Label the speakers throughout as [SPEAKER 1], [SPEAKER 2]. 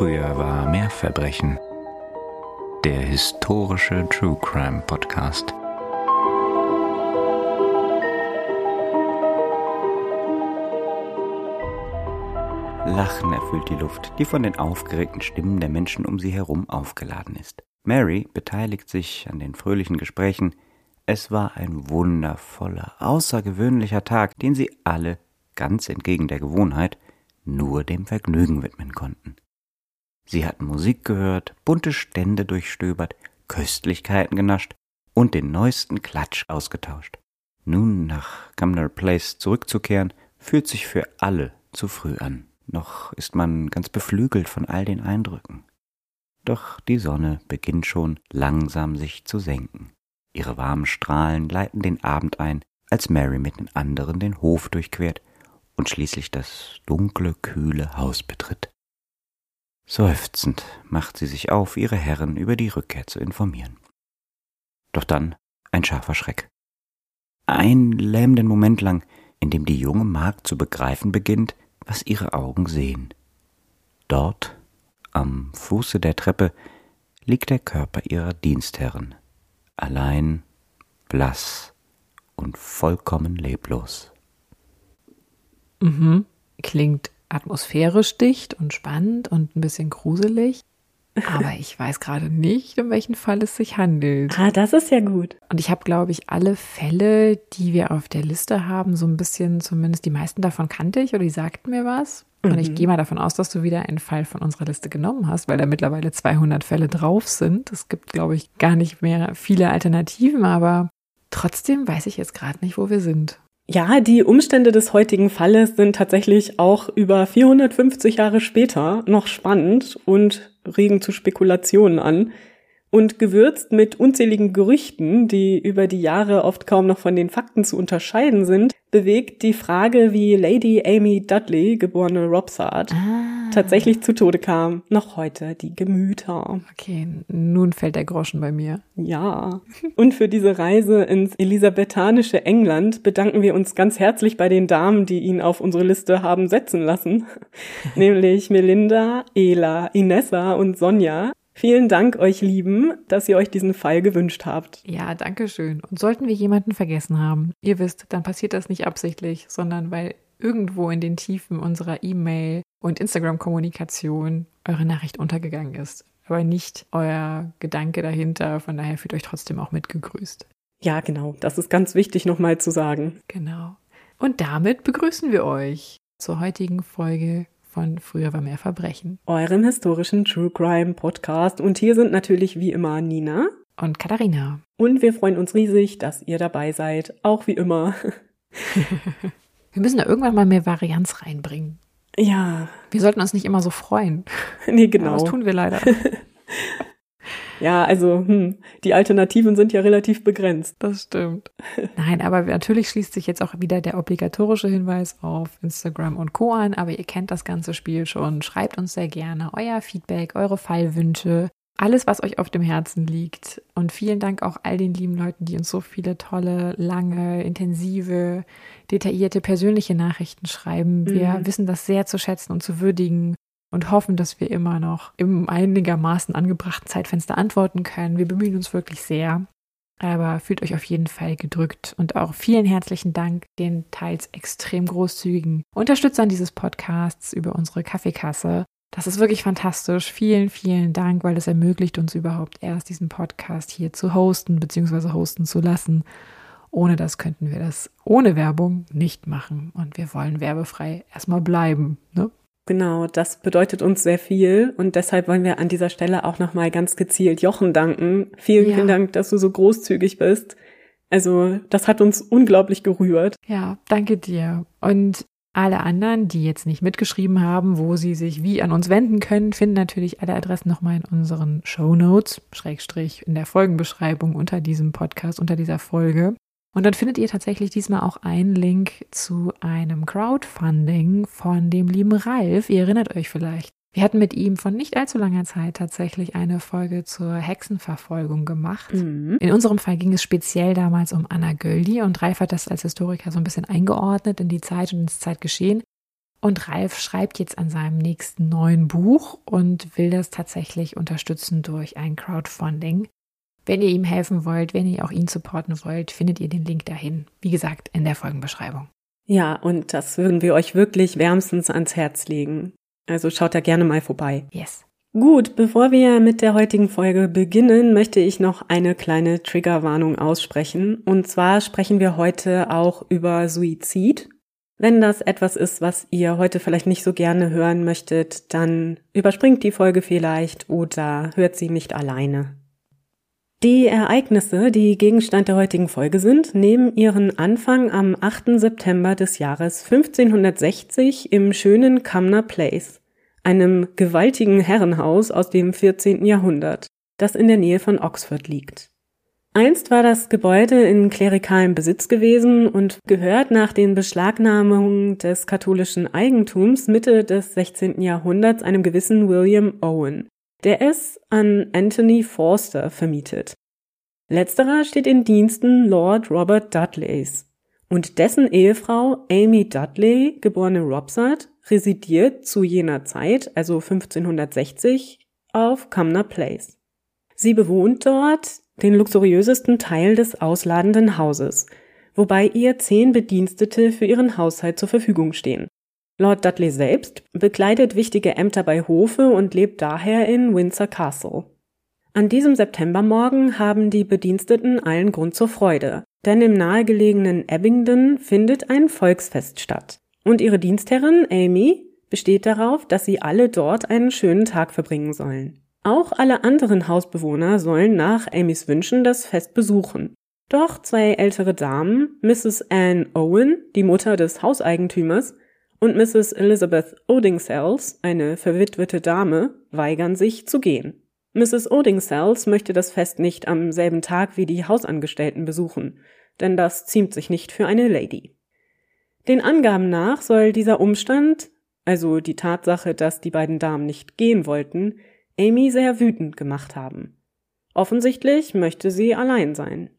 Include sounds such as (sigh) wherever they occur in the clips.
[SPEAKER 1] Früher war mehr Verbrechen. Der historische True Crime Podcast. Lachen erfüllt die Luft, die von den aufgeregten Stimmen der Menschen um sie herum aufgeladen ist. Mary beteiligt sich an den fröhlichen Gesprächen. Es war ein wundervoller, außergewöhnlicher Tag, den sie alle, ganz entgegen der Gewohnheit, nur dem Vergnügen widmen konnten. Sie hatten Musik gehört, bunte Stände durchstöbert, Köstlichkeiten genascht und den neuesten Klatsch ausgetauscht. Nun nach Cumnor Place zurückzukehren, fühlt sich für alle zu früh an. Noch ist man ganz beflügelt von all den Eindrücken. Doch die Sonne beginnt schon langsam sich zu senken. Ihre warmen Strahlen leiten den Abend ein, als Mary mit den anderen den Hof durchquert und schließlich das dunkle, kühle Haus betritt. Seufzend macht sie sich auf, ihre Herren über die Rückkehr zu informieren. Doch dann ein scharfer Schreck. Einen lähmenden Moment lang, in dem die junge Magd zu begreifen beginnt, was ihre Augen sehen. Dort, am Fuße der Treppe, liegt der Körper ihrer Dienstherren, allein, blass und vollkommen leblos.
[SPEAKER 2] Mhm. Klingt atmosphärisch dicht und spannend und ein bisschen gruselig. Aber ich weiß gerade nicht, um welchen Fall es sich handelt.
[SPEAKER 3] Ah, das ist ja gut.
[SPEAKER 2] Und ich habe, glaube ich, alle Fälle, die wir auf der Liste haben, so ein bisschen, zumindest die meisten davon kannte ich oder die sagten mir was. Und ich
[SPEAKER 3] Mhm.
[SPEAKER 2] gehe mal davon aus, dass du wieder einen Fall von unserer Liste genommen hast, weil da mittlerweile 200 Fälle drauf sind. Es gibt, glaube ich, gar nicht mehr viele Alternativen, aber trotzdem weiß ich jetzt gerade nicht, wo wir sind.
[SPEAKER 3] Ja, die Umstände des heutigen Falles sind tatsächlich auch über 450 Jahre später noch spannend und regen zu Spekulationen an. Und gewürzt mit unzähligen Gerüchten, die über die Jahre oft kaum noch von den Fakten zu unterscheiden sind, bewegt die Frage, wie Lady Amy Dudley, geborene Robsart, tatsächlich zu Tode kam, noch heute die Gemüter.
[SPEAKER 2] Okay, nun fällt der Groschen bei mir.
[SPEAKER 3] Ja. Und für diese Reise ins elisabethanische England bedanken wir uns ganz herzlich bei den Damen, die ihn auf unsere Liste haben setzen lassen. (laughs) Nämlich Melinda, Ela, Inessa und Sonja. Vielen Dank euch Lieben, dass ihr euch diesen Fall gewünscht habt.
[SPEAKER 2] Ja, danke schön. Und sollten wir jemanden vergessen haben, ihr wisst, dann passiert das nicht absichtlich, sondern weil irgendwo in den Tiefen unserer E-Mail und Instagram-Kommunikation eure Nachricht untergegangen ist. Aber nicht euer Gedanke dahinter. Von daher fühlt euch trotzdem auch mitgegrüßt.
[SPEAKER 3] Ja, genau. Das ist ganz wichtig nochmal zu sagen.
[SPEAKER 2] Genau. Und damit begrüßen wir euch zur heutigen Folge von Früher war mehr Verbrechen.
[SPEAKER 3] Eurem historischen True Crime Podcast. Und hier sind natürlich wie immer Nina.
[SPEAKER 2] Und Katharina.
[SPEAKER 3] Und wir freuen uns riesig, dass ihr dabei seid. Auch wie immer. (laughs)
[SPEAKER 2] Wir müssen da irgendwann mal mehr Varianz reinbringen.
[SPEAKER 3] Ja,
[SPEAKER 2] Wir sollten uns nicht immer so freuen. (laughs)
[SPEAKER 3] nee,
[SPEAKER 2] Ja,
[SPEAKER 3] genau.
[SPEAKER 2] das tun wir leider. (laughs)
[SPEAKER 3] Ja, also hm, die Alternativen sind ja relativ begrenzt.
[SPEAKER 2] Das stimmt. (laughs) Nein, aber natürlich schließt sich jetzt auch wieder der obligatorische Hinweis auf Instagram und Co. an. Aber ihr kennt das ganze Spiel schon. Schreibt uns sehr gerne euer Feedback, eure Fallwünsche, alles, was euch auf dem Herzen liegt. Und vielen Dank auch all den lieben Leuten, die uns so viele tolle, lange, intensive, detaillierte, persönliche Nachrichten schreiben. Wir
[SPEAKER 3] Mhm.
[SPEAKER 2] wissen das sehr zu schätzen und zu würdigen und hoffen, dass wir immer noch im einigermaßen angebrachten Zeitfenster antworten können. Wir bemühen uns wirklich sehr. Aber fühlt euch auf jeden Fall gedrückt und auch vielen herzlichen Dank den teils extrem großzügigen Unterstützern dieses Podcasts über unsere Kaffeekasse. Das ist wirklich fantastisch. Vielen, vielen Dank, weil es ermöglicht uns überhaupt erst diesen Podcast hier zu hosten bzw. hosten zu lassen. Ohne das könnten wir das ohne Werbung nicht machen. Und wir wollen werbefrei erstmal bleiben. Ne?
[SPEAKER 3] Genau, das bedeutet uns sehr viel und deshalb wollen wir an dieser Stelle auch nochmal ganz gezielt Jochen danken. Vielen,
[SPEAKER 2] Ja.
[SPEAKER 3] vielen Dank, dass du so großzügig bist. Also, das hat uns unglaublich gerührt.
[SPEAKER 2] Ja, danke dir. Und alle anderen, die jetzt nicht mitgeschrieben haben, wo sie sich wie an uns wenden können, finden natürlich alle Adressen nochmal in unseren Show Notes, Schrägstrich in der Folgenbeschreibung unter diesem Podcast, unter dieser Folge. Und dann findet ihr tatsächlich diesmal auch einen Link zu einem Crowdfunding von dem lieben Ralf. Ihr erinnert euch vielleicht. Wir hatten mit ihm von nicht allzu langer Zeit tatsächlich eine Folge zur Hexenverfolgung gemacht.
[SPEAKER 3] Mhm.
[SPEAKER 2] In unserem Fall ging es speziell damals um Anna Göldi und Ralf hat das als Historiker so ein bisschen eingeordnet in die Zeit und ins Zeitgeschehen. Und Ralf schreibt jetzt an seinem nächsten neuen Buch und will das tatsächlich unterstützen durch ein Crowdfunding. Wenn ihr ihm helfen wollt, wenn ihr auch ihn supporten wollt, findet ihr den Link dahin. Wie gesagt, in der Folgenbeschreibung.
[SPEAKER 3] Ja, und das würden wir euch wirklich wärmstens ans Herz legen. Also schaut da gerne mal vorbei.
[SPEAKER 2] Yes.
[SPEAKER 3] Gut, bevor wir mit der heutigen Folge beginnen, möchte ich noch eine kleine Triggerwarnung aussprechen. Und zwar sprechen wir heute auch über Suizid. Wenn das etwas ist, was ihr heute vielleicht nicht so gerne hören möchtet, dann überspringt die Folge vielleicht oder hört sie nicht alleine. Die Ereignisse, die Gegenstand der heutigen Folge sind, nehmen ihren Anfang am 8. September des Jahres 1560 im schönen Cumnor Place einem gewaltigen Herrenhaus aus dem 14. Jahrhundert, das in der Nähe von Oxford liegt. Einst war das Gebäude in klerikalem Besitz gewesen und gehört nach den Beschlagnahmungen des katholischen Eigentums Mitte des 16. Jahrhunderts einem gewissen William Owen, der es an Anthony Forster vermietet. Letzterer steht in Diensten Lord Robert Dudleys und dessen Ehefrau Amy Dudley, geborene Robsart, residiert zu jener Zeit, also 1560, auf Cumnor Place. Sie bewohnt dort den luxuriösesten Teil des ausladenden Hauses, wobei ihr zehn Bedienstete für ihren Haushalt zur Verfügung stehen. Lord Dudley selbst bekleidet wichtige Ämter bei Hofe und lebt daher in Windsor Castle. An diesem Septembermorgen haben die Bediensteten allen Grund zur Freude, denn im nahegelegenen Abingdon findet ein Volksfest statt. Und ihre Dienstherrin, Amy, besteht darauf, dass sie alle dort einen schönen Tag verbringen sollen. Auch alle anderen Hausbewohner sollen nach Amys Wünschen das Fest besuchen. Doch zwei ältere Damen, Mrs. Anne Owen, die Mutter des Hauseigentümers, und Mrs. Elizabeth Odingsells, eine verwitwete Dame, weigern sich zu gehen. Mrs. Odingsells möchte das Fest nicht am selben Tag wie die Hausangestellten besuchen, denn das ziemt sich nicht für eine Lady. Den Angaben nach soll dieser Umstand, also die Tatsache, dass die beiden Damen nicht gehen wollten, Amy sehr wütend gemacht haben. Offensichtlich möchte sie allein sein.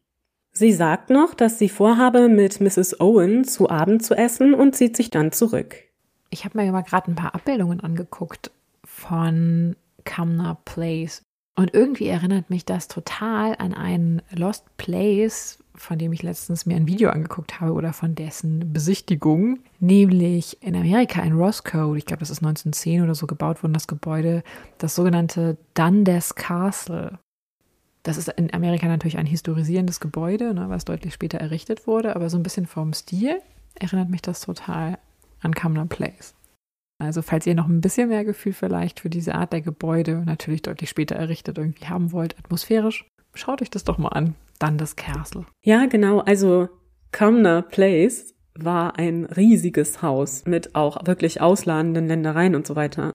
[SPEAKER 3] Sie sagt noch, dass sie vorhabe, mit Mrs. Owen zu Abend zu essen und zieht sich dann zurück.
[SPEAKER 2] Ich habe mir mal gerade ein paar Abbildungen angeguckt von Cumnor Place. Und irgendwie erinnert mich das total an einen Lost Place von dem ich letztens mir ein Video angeguckt habe oder von dessen Besichtigung, nämlich in Amerika in Roscoe, ich glaube, das ist 1910 oder so gebaut worden, das Gebäude, das sogenannte Dundas Castle. Das ist in Amerika natürlich ein historisierendes Gebäude, ne, was deutlich später errichtet wurde, aber so ein bisschen vom Stil erinnert mich das total an Cumnor Place. Also falls ihr noch ein bisschen mehr Gefühl vielleicht für diese Art der Gebäude, natürlich deutlich später errichtet, irgendwie haben wollt, atmosphärisch, schaut euch das doch mal an. Dann das Castle.
[SPEAKER 3] Ja, genau. Also Cumnor Place war ein riesiges Haus mit auch wirklich ausladenden Ländereien und so weiter.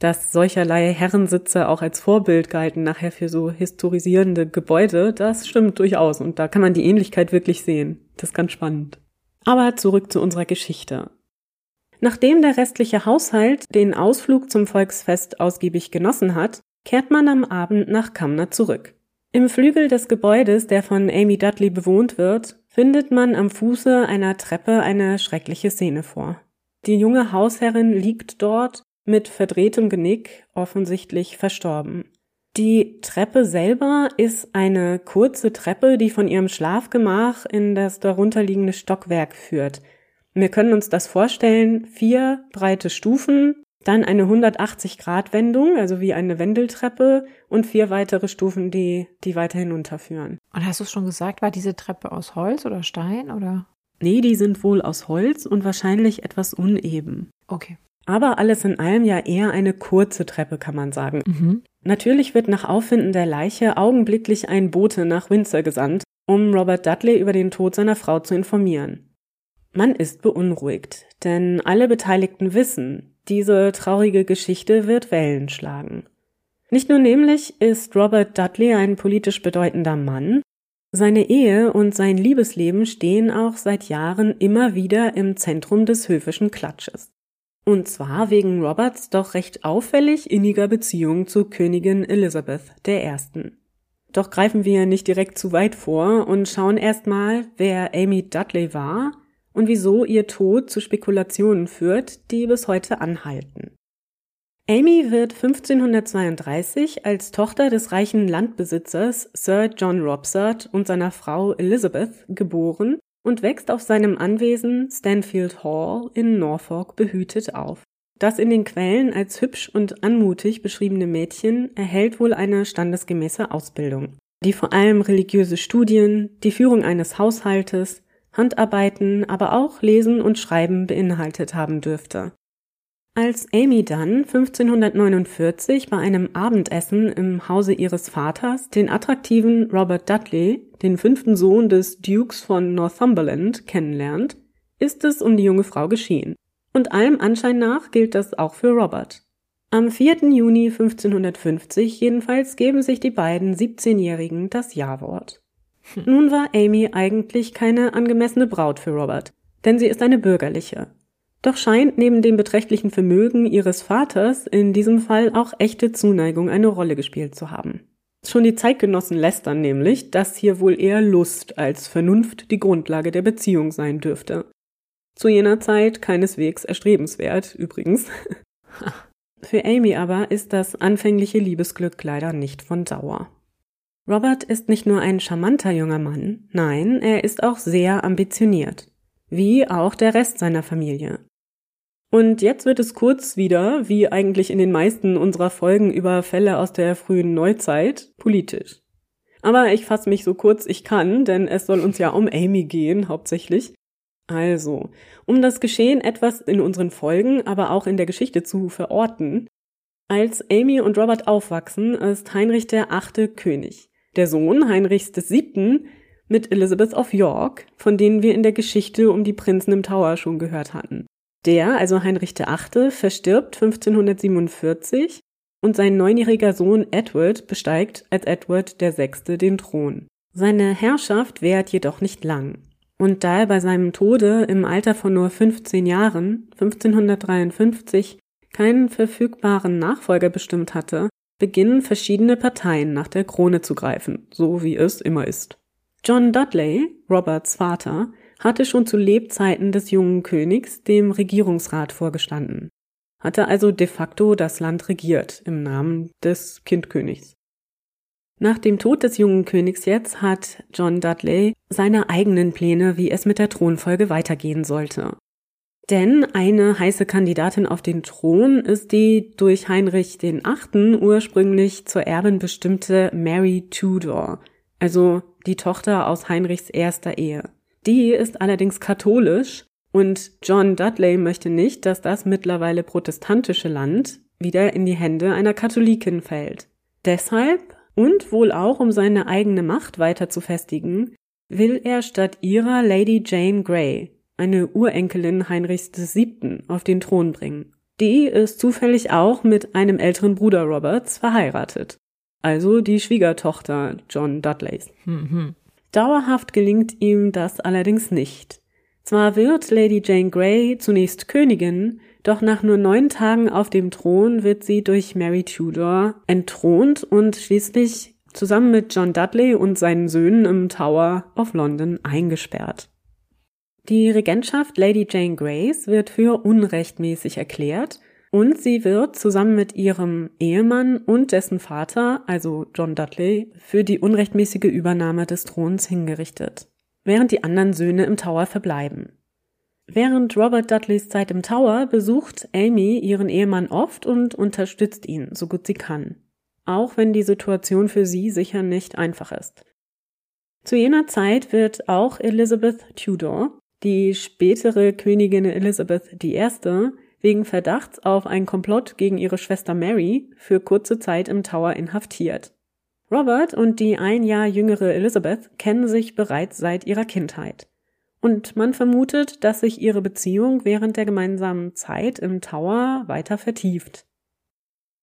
[SPEAKER 3] Dass solcherlei Herrensitze auch als Vorbild galten nachher für so historisierende Gebäude, das stimmt durchaus und da kann man die Ähnlichkeit wirklich sehen. Das ist ganz spannend. Aber zurück zu unserer Geschichte. Nachdem der restliche Haushalt den Ausflug zum Volksfest ausgiebig genossen hat, kehrt man am Abend nach Cumnor zurück. Im Flügel des Gebäudes, der von Amy Dudley bewohnt wird, findet man am Fuße einer Treppe eine schreckliche Szene vor. Die junge Hausherrin liegt dort mit verdrehtem Genick, offensichtlich verstorben. Die Treppe selber ist eine kurze Treppe, die von ihrem Schlafgemach in das darunterliegende Stockwerk führt. Wir können uns das vorstellen, vier breite Stufen, dann eine 180-Grad-Wendung, also wie eine Wendeltreppe und vier weitere Stufen, die, die weiter hinunterführen.
[SPEAKER 2] Und hast du es schon gesagt, war diese Treppe aus Holz oder Stein oder?
[SPEAKER 3] Nee, die sind wohl aus Holz und wahrscheinlich etwas uneben.
[SPEAKER 2] Okay.
[SPEAKER 3] Aber alles in allem ja eher eine kurze Treppe, kann man sagen.
[SPEAKER 2] Mhm.
[SPEAKER 3] Natürlich wird nach Auffinden der Leiche augenblicklich ein Bote nach Windsor gesandt, um Robert Dudley über den Tod seiner Frau zu informieren. Man ist beunruhigt, denn alle Beteiligten wissen, diese traurige Geschichte wird Wellen schlagen. Nicht nur nämlich ist Robert Dudley ein politisch bedeutender Mann, seine Ehe und sein Liebesleben stehen auch seit Jahren immer wieder im Zentrum des höfischen Klatsches. Und zwar wegen Roberts doch recht auffällig inniger Beziehung zu Königin Elizabeth I. Doch greifen wir nicht direkt zu weit vor und schauen erstmal, wer Amy Dudley war und wieso ihr Tod zu Spekulationen führt, die bis heute anhalten. Amy wird 1532 als Tochter des reichen Landbesitzers Sir John Robsart und seiner Frau Elizabeth geboren und wächst auf seinem Anwesen Stanfield Hall in Norfolk behütet auf. Das in den Quellen als hübsch und anmutig beschriebene Mädchen erhält wohl eine standesgemäße Ausbildung, die vor allem religiöse Studien, die Führung eines Haushaltes, Handarbeiten, aber auch Lesen und Schreiben beinhaltet haben dürfte. Als Amy dann 1549 bei einem Abendessen im Hause ihres Vaters den attraktiven Robert Dudley, den fünften Sohn des Dukes von Northumberland, kennenlernt, ist es um die junge Frau geschehen. Und allem Anschein nach gilt das auch für Robert. Am 4. Juni 1550 jedenfalls geben sich die beiden 17-Jährigen das Ja-Wort. Hm. Nun war Amy eigentlich keine angemessene Braut für Robert, denn sie ist eine bürgerliche. Doch scheint neben dem beträchtlichen Vermögen ihres Vaters in diesem Fall auch echte Zuneigung eine Rolle gespielt zu haben. Schon die Zeitgenossen lästern nämlich, dass hier wohl eher Lust als Vernunft die Grundlage der Beziehung sein dürfte. Zu jener Zeit keineswegs erstrebenswert, übrigens. (laughs) Für Amy aber ist das anfängliche Liebesglück leider nicht von Dauer. Robert ist nicht nur ein charmanter junger Mann, nein, er ist auch sehr ambitioniert, wie auch der Rest seiner Familie. Und jetzt wird es kurz wieder, wie eigentlich in den meisten unserer Folgen über Fälle aus der frühen Neuzeit, politisch. Aber ich fasse mich so kurz ich kann, denn es soll uns ja um Amy gehen, hauptsächlich. Also, um das Geschehen etwas in unseren Folgen, aber auch in der Geschichte zu verorten. Als Amy und Robert aufwachsen, ist Heinrich der achte König. Der Sohn Heinrichs des siebten mit Elizabeth of York, von denen wir in der Geschichte um die Prinzen im Tower schon gehört hatten. Der, also Heinrich VIII., verstirbt 1547 und sein neunjähriger Sohn Edward besteigt als Edward VI. den Thron. Seine Herrschaft währt jedoch nicht lang. Und da er bei seinem Tode im Alter von nur 15 Jahren, 1553, keinen verfügbaren Nachfolger bestimmt hatte, beginnen verschiedene Parteien nach der Krone zu greifen, so wie es immer ist. John Dudley, Roberts Vater, hatte schon zu Lebzeiten des jungen Königs dem Regierungsrat vorgestanden, hatte also de facto das Land regiert im Namen des Kindkönigs. Nach dem Tod des jungen Königs jetzt hat John Dudley seine eigenen Pläne, wie es mit der Thronfolge weitergehen sollte. Denn eine heiße Kandidatin auf den Thron ist die durch Heinrich den Achten ursprünglich zur Erbin bestimmte Mary Tudor, also die Tochter aus Heinrichs erster Ehe. Die ist allerdings katholisch und John Dudley möchte nicht, dass das mittlerweile protestantische Land wieder in die Hände einer Katholikin fällt. Deshalb und wohl auch um seine eigene Macht weiter zu festigen, will er statt ihrer Lady Jane Grey, eine Urenkelin Heinrichs VII., auf den Thron bringen. Die ist zufällig auch mit einem älteren Bruder Roberts verheiratet. Also die Schwiegertochter John Dudleys. Mhm. Dauerhaft gelingt ihm das allerdings nicht. Zwar wird Lady Jane Grey zunächst Königin, doch nach nur neun Tagen auf dem Thron wird sie durch Mary Tudor entthront und schließlich zusammen mit John Dudley und seinen Söhnen im Tower of London eingesperrt. Die Regentschaft Lady Jane Greys wird für unrechtmäßig erklärt und sie wird zusammen mit ihrem Ehemann und dessen Vater, also John Dudley, für die unrechtmäßige Übernahme des Throns hingerichtet, während die anderen Söhne im Tower verbleiben. Während Robert Dudleys Zeit im Tower besucht Amy ihren Ehemann oft und unterstützt ihn, so gut sie kann. Auch wenn die Situation für sie sicher nicht einfach ist. Zu jener Zeit wird auch Elizabeth Tudor, die spätere Königin Elizabeth I., wegen Verdachts auf einen Komplott gegen ihre Schwester Mary für kurze Zeit im Tower inhaftiert. Robert und die ein Jahr jüngere Elizabeth kennen sich bereits seit ihrer Kindheit. Und man vermutet, dass sich ihre Beziehung während der gemeinsamen Zeit im Tower weiter vertieft.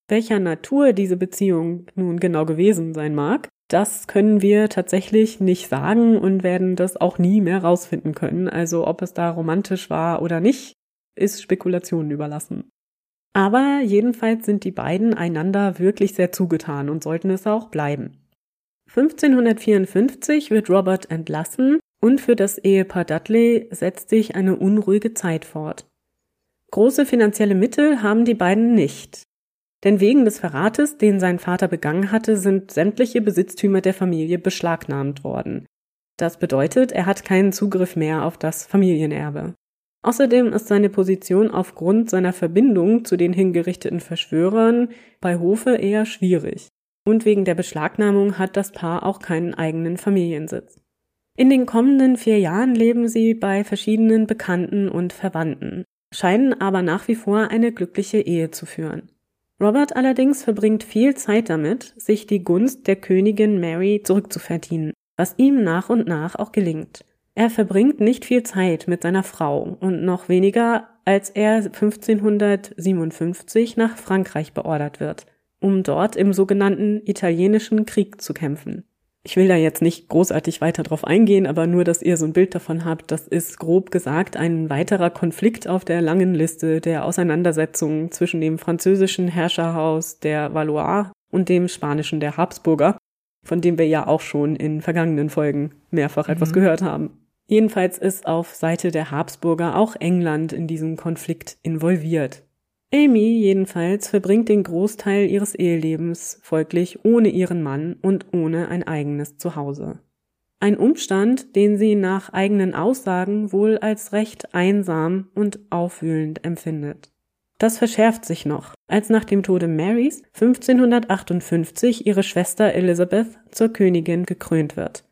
[SPEAKER 3] Welcher Natur diese Beziehung nun genau gewesen sein mag, das können wir tatsächlich nicht sagen und werden das auch nie mehr rausfinden können. Also ob es da romantisch war oder nicht, ist Spekulationen überlassen. Aber jedenfalls sind die beiden einander wirklich sehr zugetan und sollten es auch bleiben. 1554 wird Robert entlassen Und für das Ehepaar Dudley setzt sich eine unruhige Zeit fort. Große finanzielle Mittel haben die beiden nicht. Denn wegen des Verrates, den sein Vater begangen hatte, sind sämtliche Besitztümer der Familie beschlagnahmt worden. Das bedeutet, er hat keinen Zugriff mehr auf das Familienerbe. Außerdem ist seine Position aufgrund seiner Verbindung zu den hingerichteten Verschwörern bei Hofe eher schwierig. Und wegen der Beschlagnahmung hat das Paar auch keinen eigenen Familiensitz. In den kommenden vier Jahren leben sie bei verschiedenen Bekannten und Verwandten, scheinen aber nach wie vor eine glückliche Ehe zu führen. Robert allerdings verbringt viel Zeit damit, sich die Gunst der Königin Mary zurückzuverdienen, was ihm nach und nach auch gelingt. Er verbringt nicht viel Zeit mit seiner Frau und noch weniger, als er 1557 nach Frankreich beordert wird, um dort im sogenannten italienischen Krieg zu kämpfen. Ich will da jetzt nicht großartig weiter drauf eingehen, aber nur, dass ihr so ein Bild davon habt, das ist grob gesagt ein weiterer Konflikt auf der langen Liste der Auseinandersetzungen zwischen dem französischen Herrscherhaus der Valois und dem spanischen der Habsburger, von dem wir ja auch schon in vergangenen Folgen mehrfach mhm. etwas gehört haben. Jedenfalls ist auf Seite der Habsburger auch England in diesem Konflikt involviert. Amy jedenfalls verbringt den Großteil ihres Ehelebens folglich ohne ihren Mann und ohne ein eigenes Zuhause. Ein Umstand, den sie nach eigenen Aussagen wohl als recht einsam und aufwühlend empfindet. Das verschärft sich noch, als nach dem Tode Marys 1558 ihre Schwester Elizabeth zur Königin gekrönt wird.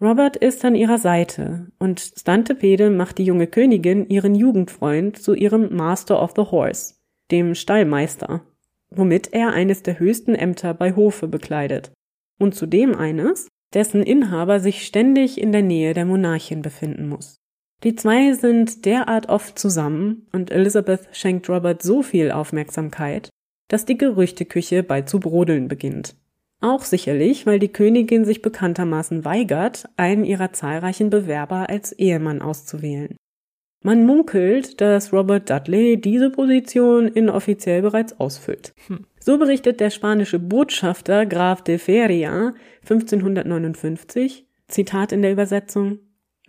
[SPEAKER 3] Robert ist an ihrer Seite und Stantepede macht die junge Königin ihren Jugendfreund zu ihrem Master of the Horse dem Stallmeister, womit er eines der höchsten Ämter bei Hofe bekleidet, und zudem eines, dessen Inhaber sich ständig in der Nähe der Monarchin befinden muss. Die zwei sind derart oft zusammen und Elizabeth schenkt Robert so viel Aufmerksamkeit, dass die Gerüchteküche bald zu brodeln beginnt. Auch sicherlich, weil die Königin sich bekanntermaßen weigert, einen ihrer zahlreichen Bewerber als Ehemann auszuwählen. Man munkelt, dass Robert Dudley diese Position inoffiziell bereits ausfüllt. Hm. So berichtet der spanische Botschafter Graf de Feria 1559, Zitat in der Übersetzung,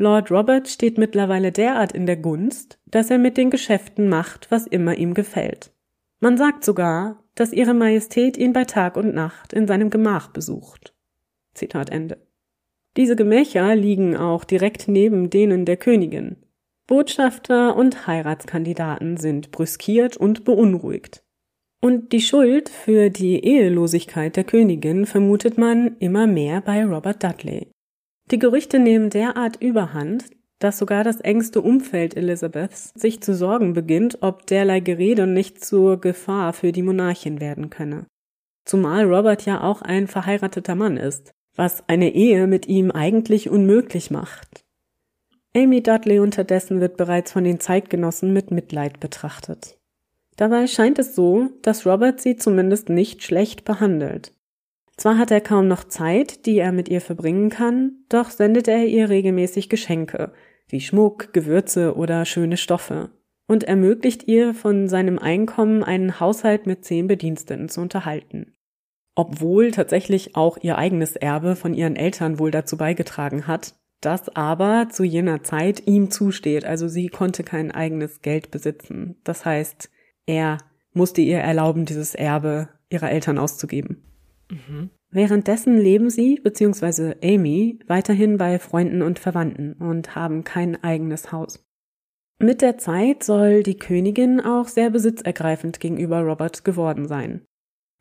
[SPEAKER 3] Lord Robert steht mittlerweile derart in der Gunst, dass er mit den Geschäften macht, was immer ihm gefällt. Man sagt sogar, dass Ihre Majestät ihn bei Tag und Nacht in seinem Gemach besucht. Zitat Ende. Diese Gemächer liegen auch direkt neben denen der Königin, Botschafter und Heiratskandidaten sind brüskiert und beunruhigt. Und die Schuld für die Ehelosigkeit der Königin vermutet man immer mehr bei Robert Dudley. Die Gerüchte nehmen derart überhand, dass sogar das engste Umfeld Elizabeths sich zu sorgen beginnt, ob derlei Gerede nicht zur Gefahr für die Monarchin werden könne. Zumal Robert ja auch ein verheirateter Mann ist, was eine Ehe mit ihm eigentlich unmöglich macht. Amy Dudley unterdessen wird bereits von den Zeitgenossen mit Mitleid betrachtet. Dabei scheint es so, dass Robert sie zumindest nicht schlecht behandelt. Zwar hat er kaum noch Zeit, die er mit ihr verbringen kann, doch sendet er ihr regelmäßig Geschenke, wie Schmuck, Gewürze oder schöne Stoffe, und ermöglicht ihr von seinem Einkommen einen Haushalt mit zehn Bediensteten zu unterhalten. Obwohl tatsächlich auch ihr eigenes Erbe von ihren Eltern wohl dazu beigetragen hat, das aber zu jener Zeit ihm zusteht. Also sie konnte kein eigenes Geld besitzen. Das heißt, er musste ihr erlauben, dieses Erbe ihrer Eltern auszugeben. Mhm. Währenddessen leben sie, beziehungsweise Amy, weiterhin bei Freunden und Verwandten und haben kein eigenes Haus. Mit der Zeit soll die Königin auch sehr besitzergreifend gegenüber Robert geworden sein.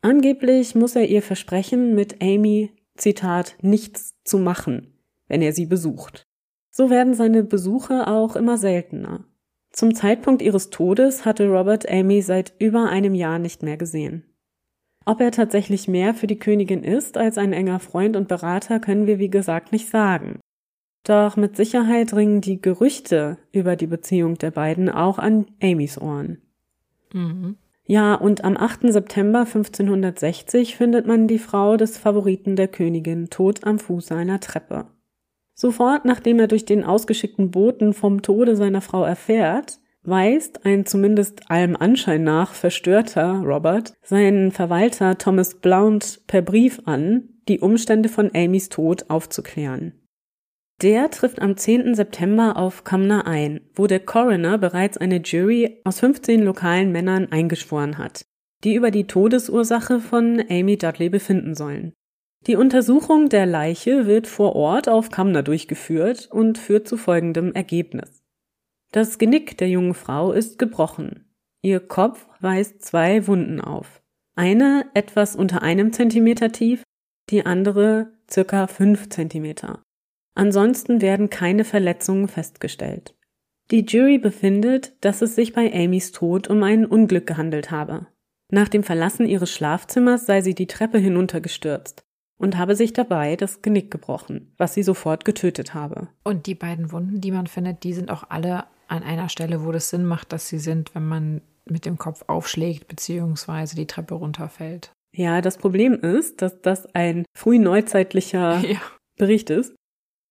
[SPEAKER 3] Angeblich muss er ihr versprechen, mit Amy, Zitat, nichts zu machen, wenn er sie besucht. So werden seine Besuche auch immer seltener. Zum Zeitpunkt ihres Todes hatte Robert Amy seit über einem Jahr nicht mehr gesehen. Ob er tatsächlich mehr für die Königin ist als ein enger Freund und Berater, können wir wie gesagt nicht sagen. Doch mit Sicherheit ringen die Gerüchte über die Beziehung der beiden auch an Amys Ohren. Mhm. Ja, und am 8. September 1560 findet man die Frau des Favoriten der Königin tot am Fuß einer Treppe. Sofort nachdem er durch den ausgeschickten Boten vom Tode seiner Frau erfährt, weist ein zumindest allem Anschein nach verstörter Robert seinen Verwalter Thomas Blount per Brief an, die Umstände von Amys Tod aufzuklären. Der trifft am 10. September auf Cumnor ein, wo der Coroner bereits eine Jury aus 15 lokalen Männern eingeschworen hat, die über die Todesursache von Amy Dudley befinden sollen. Die Untersuchung der Leiche wird vor Ort auf Cumnor durchgeführt und führt zu folgendem Ergebnis. Das Genick der jungen Frau ist gebrochen. Ihr Kopf weist zwei Wunden auf. Eine etwas unter einem Zentimeter tief, die andere circa fünf Zentimeter. Ansonsten werden keine Verletzungen festgestellt. Die Jury befindet, dass es sich bei Amys Tod um ein Unglück gehandelt habe. Nach dem Verlassen ihres Schlafzimmers sei sie die Treppe hinuntergestürzt und habe sich dabei das Genick gebrochen, was sie sofort getötet habe.
[SPEAKER 2] Und die beiden Wunden, die man findet, die sind auch alle an einer Stelle, wo das Sinn macht, dass sie sind, wenn man mit dem Kopf aufschlägt beziehungsweise die Treppe runterfällt.
[SPEAKER 3] Ja, das Problem ist, dass das ein frühneuzeitlicher (laughs) ja. Bericht ist.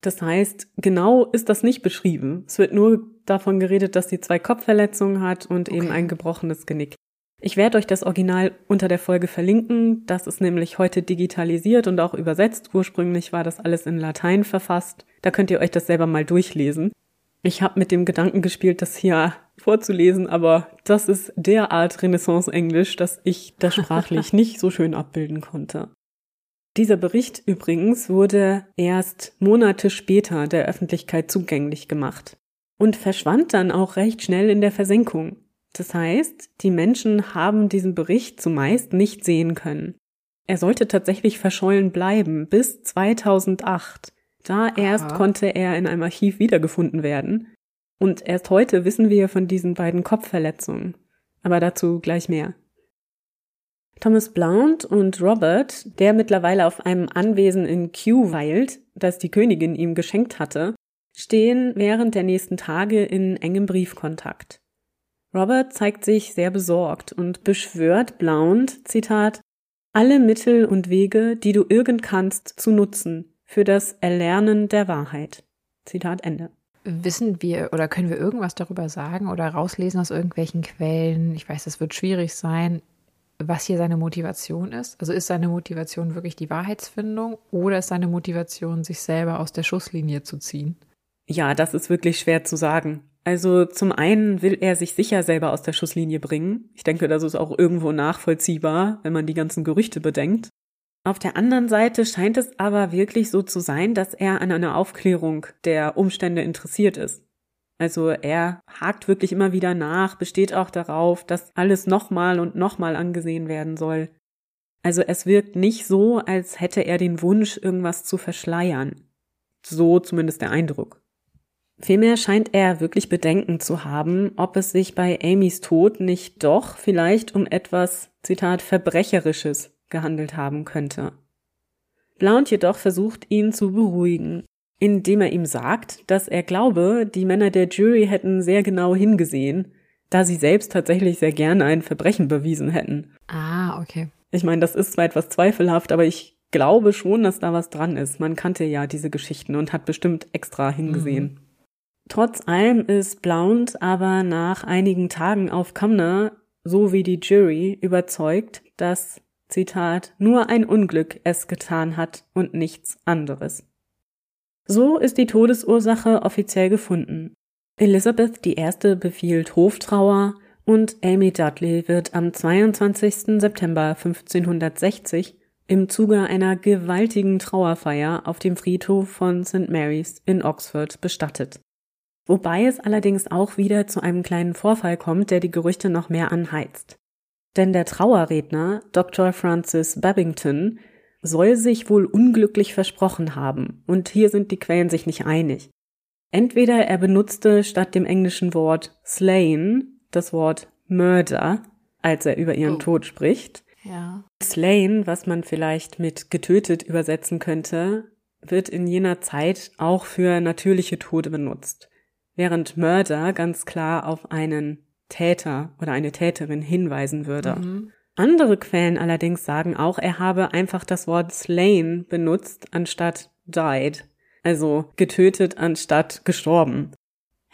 [SPEAKER 3] Das heißt, genau ist das nicht beschrieben. Es wird nur davon geredet, dass sie zwei Kopfverletzungen hat und okay. eben ein gebrochenes Genick. Ich werde euch das Original unter der Folge verlinken. Das ist nämlich heute digitalisiert und auch übersetzt. Ursprünglich war das alles in Latein verfasst. Da könnt ihr euch das selber mal durchlesen. Ich habe mit dem Gedanken gespielt, das hier vorzulesen, aber das ist derart Renaissance-Englisch, dass ich das sprachlich (laughs) nicht so schön abbilden konnte. Dieser Bericht übrigens wurde erst Monate später der Öffentlichkeit zugänglich gemacht und verschwand dann auch recht schnell in der Versenkung. Das heißt, die Menschen haben diesen Bericht zumeist nicht sehen können. Er sollte tatsächlich verschollen bleiben bis 2008. Da erst Aha. konnte er in einem Archiv wiedergefunden werden. Und erst heute wissen wir von diesen beiden Kopfverletzungen. Aber dazu gleich mehr. Thomas Blount und Robert, der mittlerweile auf einem Anwesen in Kew weilt, das die Königin ihm geschenkt hatte, stehen während der nächsten Tage in engem Briefkontakt. Robert zeigt sich sehr besorgt und beschwört Blount, Zitat, alle Mittel und Wege, die du irgend kannst, zu nutzen für das Erlernen der Wahrheit. Zitat Ende.
[SPEAKER 2] Wissen wir oder können wir irgendwas darüber sagen oder rauslesen aus irgendwelchen Quellen? Ich weiß, das wird schwierig sein, was hier seine Motivation ist. Also ist seine Motivation wirklich die Wahrheitsfindung oder ist seine Motivation, sich selber aus der Schusslinie zu ziehen?
[SPEAKER 3] Ja, das ist wirklich schwer zu sagen. Also zum einen will er sich sicher selber aus der Schusslinie bringen. Ich denke, das ist auch irgendwo nachvollziehbar, wenn man die ganzen Gerüchte bedenkt. Auf der anderen Seite scheint es aber wirklich so zu sein, dass er an einer Aufklärung der Umstände interessiert ist. Also er hakt wirklich immer wieder nach, besteht auch darauf, dass alles nochmal und nochmal angesehen werden soll. Also es wirkt nicht so, als hätte er den Wunsch, irgendwas zu verschleiern. So zumindest der Eindruck. Vielmehr scheint er wirklich Bedenken zu haben, ob es sich bei Amys Tod nicht doch vielleicht um etwas, Zitat, Verbrecherisches gehandelt haben könnte. Blount jedoch versucht ihn zu beruhigen, indem er ihm sagt, dass er glaube, die Männer der Jury hätten sehr genau hingesehen, da sie selbst tatsächlich sehr gerne ein Verbrechen bewiesen hätten.
[SPEAKER 2] Ah, okay.
[SPEAKER 3] Ich meine, das ist zwar etwas zweifelhaft, aber ich glaube schon, dass da was dran ist. Man kannte ja diese Geschichten und hat bestimmt extra hingesehen. Mhm. Trotz allem ist Blount aber nach einigen Tagen auf Cumnor, so wie die Jury, überzeugt, dass, Zitat, nur ein Unglück es getan hat und nichts anderes. So ist die Todesursache offiziell gefunden. Elizabeth I. befiehlt Hoftrauer und Amy Dudley wird am 22. September 1560 im Zuge einer gewaltigen Trauerfeier auf dem Friedhof von St. Mary's in Oxford bestattet. Wobei es allerdings auch wieder zu einem kleinen Vorfall kommt, der die Gerüchte noch mehr anheizt. Denn der Trauerredner, Dr. Francis Babington, soll sich wohl unglücklich versprochen haben, und hier sind die Quellen sich nicht einig. Entweder er benutzte statt dem englischen Wort slain das Wort murder, als er über ihren oh. Tod spricht.
[SPEAKER 2] Ja.
[SPEAKER 3] Slain, was man vielleicht mit getötet übersetzen könnte, wird in jener Zeit auch für natürliche Tode benutzt während Murder ganz klar auf einen Täter oder eine Täterin hinweisen würde. Mhm. Andere Quellen allerdings sagen auch, er habe einfach das Wort slain benutzt anstatt died, also getötet anstatt gestorben.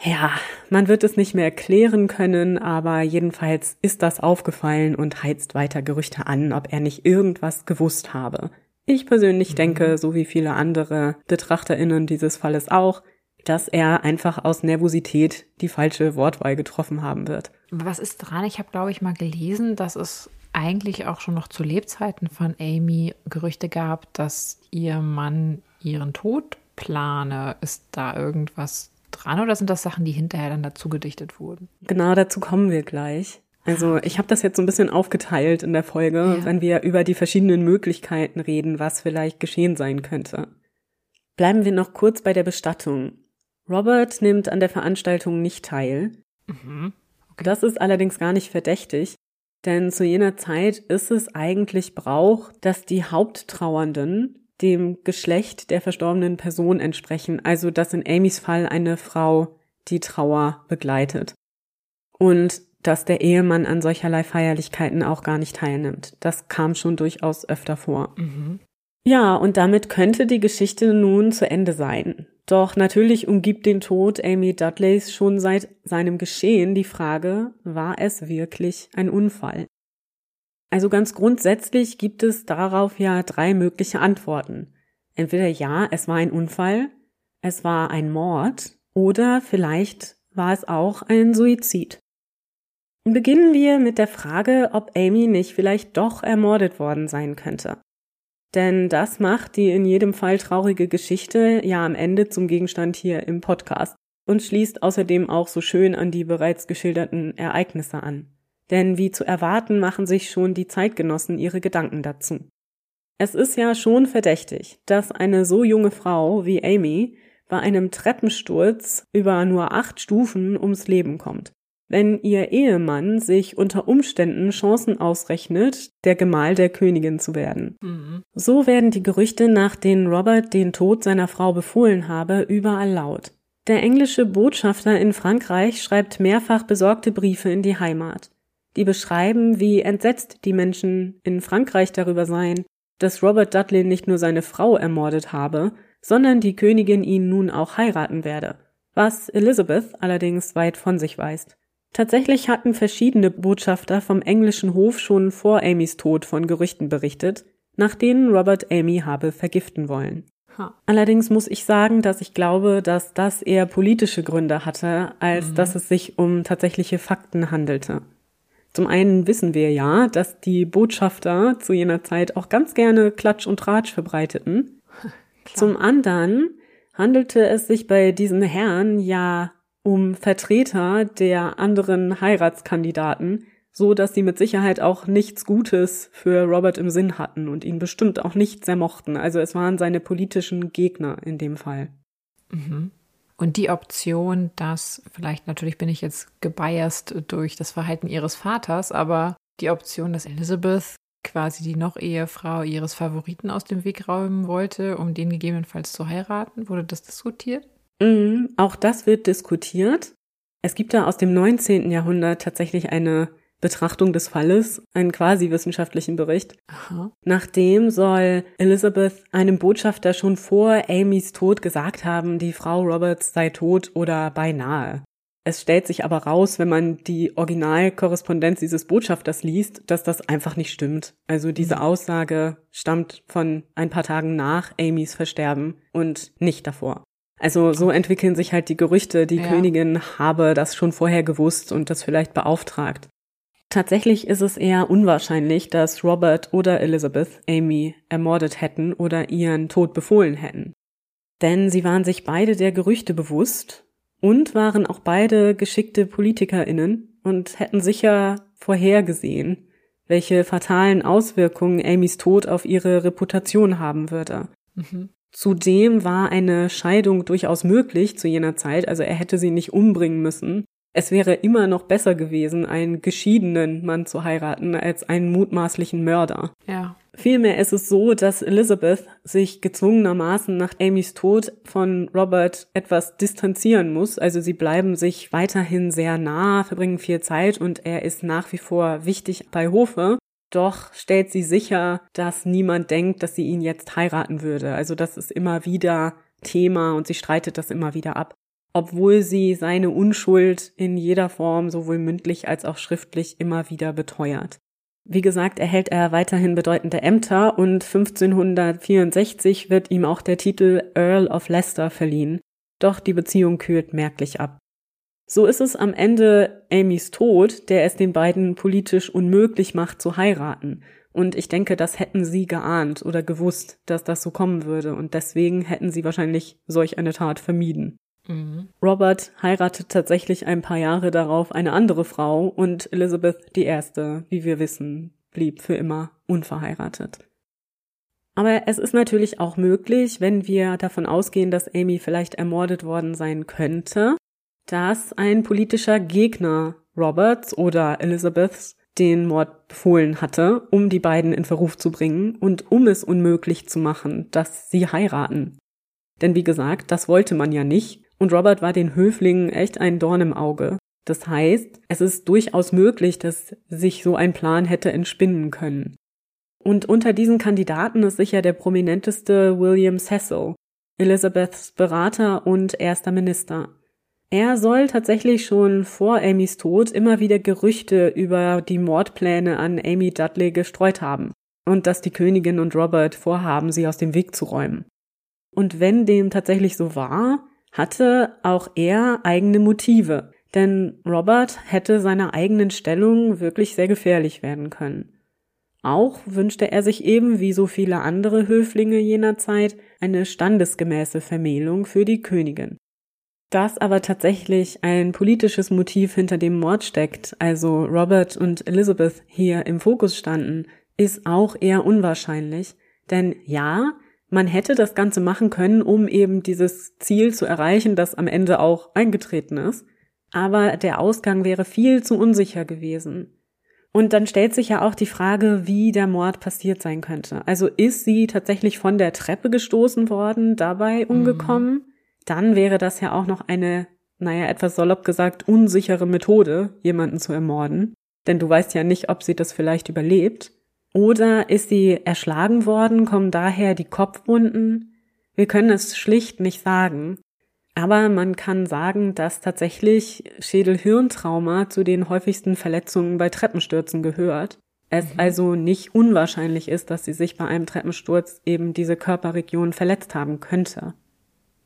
[SPEAKER 3] Ja, man wird es nicht mehr erklären können, aber jedenfalls ist das aufgefallen und heizt weiter Gerüchte an, ob er nicht irgendwas gewusst habe. Ich persönlich mhm. denke, so wie viele andere BetrachterInnen dieses Falles auch, dass er einfach aus Nervosität die falsche Wortwahl getroffen haben wird.
[SPEAKER 2] Was ist dran? Ich habe, glaube ich, mal gelesen, dass es eigentlich auch schon noch zu Lebzeiten von Amy Gerüchte gab, dass ihr Mann ihren Tod plane. Ist da irgendwas dran oder sind das Sachen, die hinterher dann dazu gedichtet wurden?
[SPEAKER 3] Genau, dazu kommen wir gleich. Also ich habe das jetzt so ein bisschen aufgeteilt in der Folge, ja. wenn wir über die verschiedenen Möglichkeiten reden, was vielleicht geschehen sein könnte. Bleiben wir noch kurz bei der Bestattung. Robert nimmt an der Veranstaltung nicht teil. Mhm. Okay. Das ist allerdings gar nicht verdächtig, denn zu jener Zeit ist es eigentlich Brauch, dass die Haupttrauernden dem Geschlecht der verstorbenen Person entsprechen, also dass in Amys Fall eine Frau die Trauer begleitet. Und dass der Ehemann an solcherlei Feierlichkeiten auch gar nicht teilnimmt. Das kam schon durchaus öfter vor. Mhm. Ja, und damit könnte die Geschichte nun zu Ende sein. Doch natürlich umgibt den Tod Amy Dudleys schon seit seinem Geschehen die Frage, war es wirklich ein Unfall? Also ganz grundsätzlich gibt es darauf ja drei mögliche Antworten. Entweder ja, es war ein Unfall, es war ein Mord oder vielleicht war es auch ein Suizid. Beginnen wir mit der Frage, ob Amy nicht vielleicht doch ermordet worden sein könnte. Denn das macht die in jedem Fall traurige Geschichte ja am Ende zum Gegenstand hier im Podcast und schließt außerdem auch so schön an die bereits geschilderten Ereignisse an. Denn wie zu erwarten machen sich schon die Zeitgenossen ihre Gedanken dazu. Es ist ja schon verdächtig, dass eine so junge Frau wie Amy bei einem Treppensturz über nur acht Stufen ums Leben kommt wenn ihr Ehemann sich unter Umständen Chancen ausrechnet, der Gemahl der Königin zu werden. Mhm. So werden die Gerüchte, nach denen Robert den Tod seiner Frau befohlen habe, überall laut. Der englische Botschafter in Frankreich schreibt mehrfach besorgte Briefe in die Heimat. Die beschreiben, wie entsetzt die Menschen in Frankreich darüber seien, dass Robert Dudley nicht nur seine Frau ermordet habe, sondern die Königin ihn nun auch heiraten werde, was Elizabeth allerdings weit von sich weist. Tatsächlich hatten verschiedene Botschafter vom englischen Hof schon vor Amys Tod von Gerüchten berichtet, nach denen Robert Amy habe vergiften wollen. Allerdings muss ich sagen, dass ich glaube, dass das eher politische Gründe hatte, als mhm. dass es sich um tatsächliche Fakten handelte. Zum einen wissen wir ja, dass die Botschafter zu jener Zeit auch ganz gerne Klatsch und Tratsch verbreiteten. (laughs) Zum anderen handelte es sich bei diesen Herren ja um Vertreter der anderen Heiratskandidaten, so dass sie mit Sicherheit auch nichts Gutes für Robert im Sinn hatten und ihn bestimmt auch nicht sehr mochten. Also es waren seine politischen Gegner in dem Fall.
[SPEAKER 2] Mhm. Und die Option, dass, vielleicht natürlich bin ich jetzt gebiased durch das Verhalten ihres Vaters, aber die Option, dass Elizabeth quasi die noch Ehefrau ihres Favoriten aus dem Weg räumen wollte, um den gegebenenfalls zu heiraten, wurde das diskutiert?
[SPEAKER 3] Mhm, auch das wird diskutiert. Es gibt da aus dem 19. Jahrhundert tatsächlich eine Betrachtung des Falles, einen quasi wissenschaftlichen Bericht. Aha. Nachdem soll Elizabeth einem Botschafter schon vor Amys Tod gesagt haben, die Frau Roberts sei tot oder beinahe. Es stellt sich aber raus, wenn man die Originalkorrespondenz dieses Botschafters liest, dass das einfach nicht stimmt. Also diese mhm. Aussage stammt von ein paar Tagen nach Amys Versterben und nicht davor. Also so entwickeln sich halt die Gerüchte, die ja. Königin habe das schon vorher gewusst und das vielleicht beauftragt. Tatsächlich ist es eher unwahrscheinlich, dass Robert oder Elizabeth Amy ermordet hätten oder ihren Tod befohlen hätten. Denn sie waren sich beide der Gerüchte bewusst und waren auch beide geschickte PolitikerInnen und hätten sicher vorhergesehen, welche fatalen Auswirkungen Amys Tod auf ihre Reputation haben würde. Mhm. Zudem war eine Scheidung durchaus möglich zu jener Zeit, also er hätte sie nicht umbringen müssen. Es wäre immer noch besser gewesen, einen geschiedenen Mann zu heiraten, als einen mutmaßlichen Mörder.
[SPEAKER 2] Ja.
[SPEAKER 3] Vielmehr ist es so, dass Elizabeth sich gezwungenermaßen nach Amys Tod von Robert etwas distanzieren muss. Also sie bleiben sich weiterhin sehr nah, verbringen viel Zeit und er ist nach wie vor wichtig bei Hofe. Doch stellt sie sicher, dass niemand denkt, dass sie ihn jetzt heiraten würde. Also das ist immer wieder Thema und sie streitet das immer wieder ab. Obwohl sie seine Unschuld in jeder Form, sowohl mündlich als auch schriftlich, immer wieder beteuert. Wie gesagt, erhält er weiterhin bedeutende Ämter und 1564 wird ihm auch der Titel Earl of Leicester verliehen. Doch die Beziehung kühlt merklich ab. So ist es am Ende Amys Tod, der es den beiden politisch unmöglich macht zu heiraten. Und ich denke, das hätten sie geahnt oder gewusst, dass das so kommen würde. Und deswegen hätten sie wahrscheinlich solch eine Tat vermieden. Mhm. Robert heiratet tatsächlich ein paar Jahre darauf eine andere Frau und Elizabeth die erste, wie wir wissen, blieb für immer unverheiratet. Aber es ist natürlich auch möglich, wenn wir davon ausgehen, dass Amy vielleicht ermordet worden sein könnte, dass ein politischer Gegner Roberts oder Elizabeths den Mord befohlen hatte, um die beiden in Verruf zu bringen und um es unmöglich zu machen, dass sie heiraten. Denn wie gesagt, das wollte man ja nicht und Robert war den Höflingen echt ein Dorn im Auge. Das heißt, es ist durchaus möglich, dass sich so ein Plan hätte entspinnen können. Und unter diesen Kandidaten ist sicher der prominenteste William Cecil, Elizabeths Berater und erster Minister. Er soll tatsächlich schon vor Amys Tod immer wieder Gerüchte über die Mordpläne an Amy Dudley gestreut haben und dass die Königin und Robert vorhaben, sie aus dem Weg zu räumen. Und wenn dem tatsächlich so war, hatte auch er eigene Motive, denn Robert hätte seiner eigenen Stellung wirklich sehr gefährlich werden können. Auch wünschte er sich eben, wie so viele andere Höflinge jener Zeit, eine standesgemäße Vermählung für die Königin. Dass aber tatsächlich ein politisches Motiv hinter dem Mord steckt, also Robert und Elizabeth hier im Fokus standen, ist auch eher unwahrscheinlich, denn ja, man hätte das Ganze machen können, um eben dieses Ziel zu erreichen, das am Ende auch eingetreten ist. Aber der Ausgang wäre viel zu unsicher gewesen. Und dann stellt sich ja auch die Frage, wie der Mord passiert sein könnte. Also ist sie tatsächlich von der Treppe gestoßen worden, dabei mhm. umgekommen? Mhm. Dann wäre das ja auch noch eine, naja, etwas salopp gesagt, unsichere Methode, jemanden zu ermorden. Denn du weißt ja nicht, ob sie das vielleicht überlebt. Oder ist sie erschlagen worden, kommen daher die Kopfwunden? Wir können es schlicht nicht sagen. Aber man kann sagen, dass tatsächlich Schädel-Hirntrauma zu den häufigsten Verletzungen bei Treppenstürzen gehört. Es mhm. also nicht unwahrscheinlich ist, dass sie sich bei einem Treppensturz eben diese Körperregion verletzt haben könnte.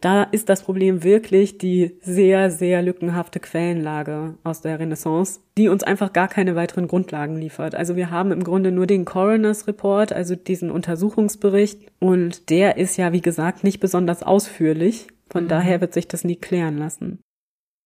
[SPEAKER 3] Da ist das Problem wirklich die sehr, sehr lückenhafte Quellenlage aus der Renaissance, die uns einfach gar keine weiteren Grundlagen liefert. Also wir haben im Grunde nur den Coroner's Report, also diesen Untersuchungsbericht, und der ist ja, wie gesagt, nicht besonders ausführlich. Von mhm. daher wird sich das nie klären lassen.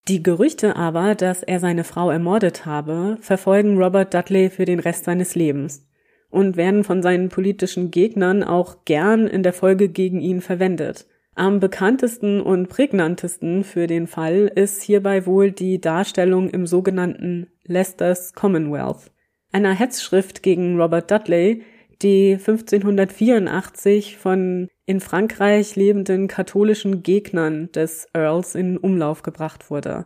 [SPEAKER 3] Die Gerüchte aber, dass er seine Frau ermordet habe, verfolgen Robert Dudley für den Rest seines Lebens und werden von seinen politischen Gegnern auch gern in der Folge gegen ihn verwendet. Am bekanntesten und prägnantesten für den Fall ist hierbei wohl die Darstellung im sogenannten Leicester's Commonwealth, einer Hetzschrift gegen Robert Dudley, die 1584 von in Frankreich lebenden katholischen Gegnern des Earls in Umlauf gebracht wurde.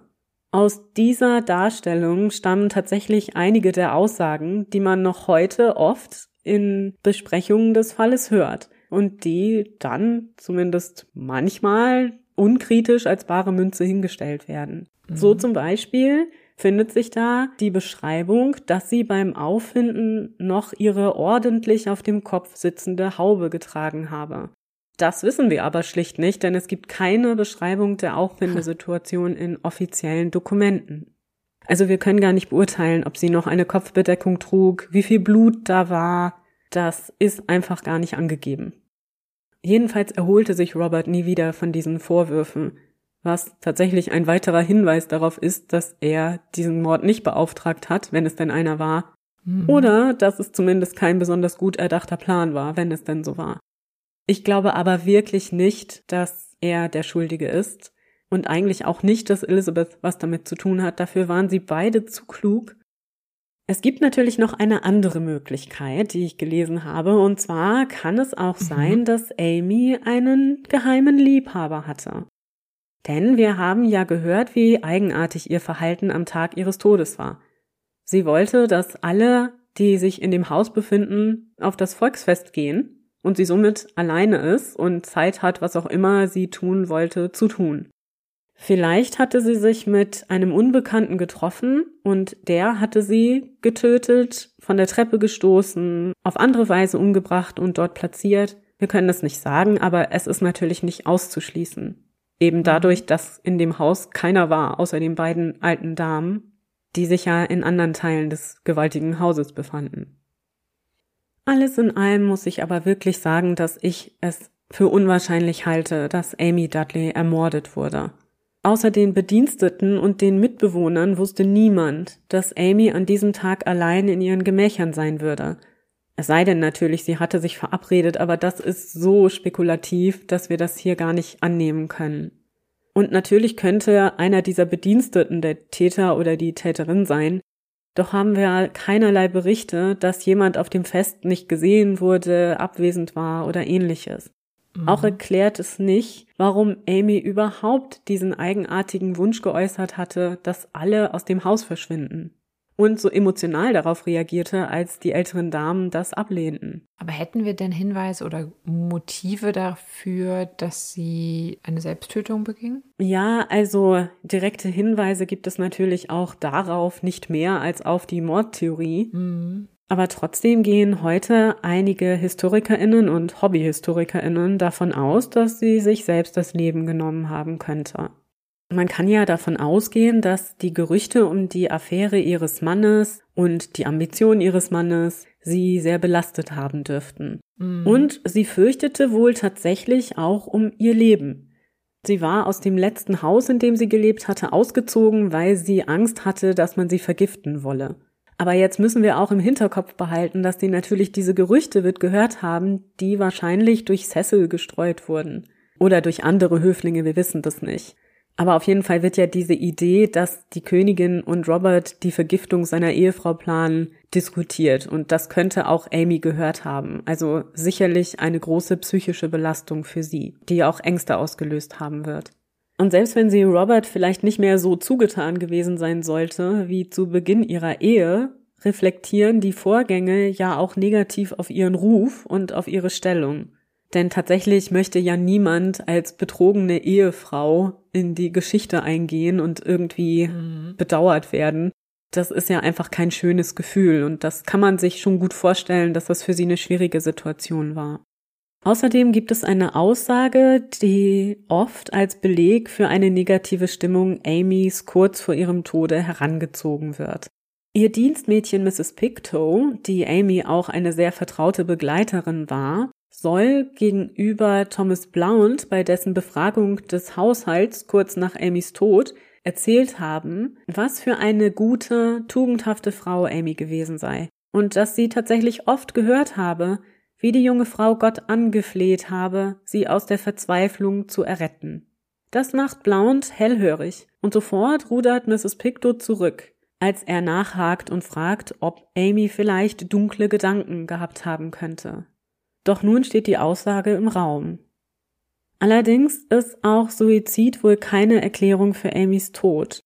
[SPEAKER 3] Aus dieser Darstellung stammen tatsächlich einige der Aussagen, die man noch heute oft in Besprechungen des Falles hört und die dann zumindest manchmal unkritisch als bare Münze hingestellt werden. Mhm. So zum Beispiel findet sich da die Beschreibung, dass sie beim Auffinden noch ihre ordentlich auf dem Kopf sitzende Haube getragen habe. Das wissen wir aber schlicht nicht, denn es gibt keine Beschreibung der Auffindesituation in offiziellen Dokumenten. Also wir können gar nicht beurteilen, ob sie noch eine Kopfbedeckung trug, wie viel Blut da war, das ist einfach gar nicht angegeben. Jedenfalls erholte sich Robert nie wieder von diesen Vorwürfen, was tatsächlich ein weiterer Hinweis darauf ist, dass er diesen Mord nicht beauftragt hat, wenn es denn einer war, mhm. oder dass es zumindest kein besonders gut erdachter Plan war, wenn es denn so war. Ich glaube aber wirklich nicht, dass er der Schuldige ist und eigentlich auch nicht, dass Elizabeth was damit zu tun hat. Dafür waren sie beide zu klug es gibt natürlich noch eine andere Möglichkeit, die ich gelesen habe, und zwar kann es auch mhm. sein, dass Amy einen geheimen Liebhaber hatte. Denn wir haben ja gehört, wie eigenartig ihr Verhalten am Tag ihres Todes war. Sie wollte, dass alle, die sich in dem Haus befinden, auf das Volksfest gehen und sie somit alleine ist und Zeit hat, was auch immer sie tun wollte, zu tun. Vielleicht hatte sie sich mit einem Unbekannten getroffen und der hatte sie getötet, von der Treppe gestoßen, auf andere Weise umgebracht und dort platziert. Wir können das nicht sagen, aber es ist natürlich nicht auszuschließen. Eben dadurch, dass in dem Haus keiner war, außer den beiden alten Damen, die sich ja in anderen Teilen des gewaltigen Hauses befanden. Alles in allem muss ich aber wirklich sagen, dass ich es für unwahrscheinlich halte, dass Amy Dudley ermordet wurde. Außer den Bediensteten und den Mitbewohnern wusste niemand, dass Amy an diesem Tag allein in ihren Gemächern sein würde. Es sei denn natürlich, sie hatte sich verabredet, aber das ist so spekulativ, dass wir das hier gar nicht annehmen können. Und natürlich könnte einer dieser Bediensteten der Täter oder die Täterin sein, doch haben wir keinerlei Berichte, dass jemand auf dem Fest nicht gesehen wurde, abwesend war oder ähnliches. Mhm. Auch erklärt es nicht, warum Amy überhaupt diesen eigenartigen Wunsch geäußert hatte, dass alle aus dem Haus verschwinden. Und so emotional darauf reagierte, als die älteren Damen das ablehnten.
[SPEAKER 2] Aber hätten wir denn Hinweise oder Motive dafür, dass sie eine Selbsttötung beging?
[SPEAKER 3] Ja, also direkte Hinweise gibt es natürlich auch darauf, nicht mehr als auf die Mordtheorie. Mhm. Aber trotzdem gehen heute einige Historikerinnen und Hobbyhistorikerinnen davon aus, dass sie sich selbst das Leben genommen haben könnte. Man kann ja davon ausgehen, dass die Gerüchte um die Affäre ihres Mannes und die Ambition ihres Mannes sie sehr belastet haben dürften. Mhm. Und sie fürchtete wohl tatsächlich auch um ihr Leben. Sie war aus dem letzten Haus, in dem sie gelebt hatte, ausgezogen, weil sie Angst hatte, dass man sie vergiften wolle. Aber jetzt müssen wir auch im Hinterkopf behalten, dass die natürlich diese Gerüchte wird gehört haben, die wahrscheinlich durch Cecil gestreut wurden. Oder durch andere Höflinge, wir wissen das nicht. Aber auf jeden Fall wird ja diese Idee, dass die Königin und Robert die Vergiftung seiner Ehefrau planen, diskutiert. Und das könnte auch Amy gehört haben. Also sicherlich eine große psychische Belastung für sie, die auch Ängste ausgelöst haben wird. Und selbst wenn sie Robert vielleicht nicht mehr so zugetan gewesen sein sollte wie zu Beginn ihrer Ehe, reflektieren die Vorgänge ja auch negativ auf ihren Ruf und auf ihre Stellung. Denn tatsächlich möchte ja niemand als betrogene Ehefrau in die Geschichte eingehen und irgendwie mhm. bedauert werden. Das ist ja einfach kein schönes Gefühl und das kann man sich schon gut vorstellen, dass das für sie eine schwierige Situation war. Außerdem gibt es eine Aussage, die oft als Beleg für eine negative Stimmung Amys kurz vor ihrem Tode herangezogen wird. Ihr Dienstmädchen Mrs. Pictou, die Amy auch eine sehr vertraute Begleiterin war, soll gegenüber Thomas Blount bei dessen Befragung des Haushalts kurz nach Amys Tod erzählt haben, was für eine gute, tugendhafte Frau Amy gewesen sei und dass sie tatsächlich oft gehört habe, wie die junge Frau Gott angefleht habe, sie aus der Verzweiflung zu erretten. Das macht Blount hellhörig, und sofort rudert Mrs. Pictou zurück, als er nachhakt und fragt, ob Amy vielleicht dunkle Gedanken gehabt haben könnte. Doch nun steht die Aussage im Raum. Allerdings ist auch Suizid wohl keine Erklärung für Amys Tod.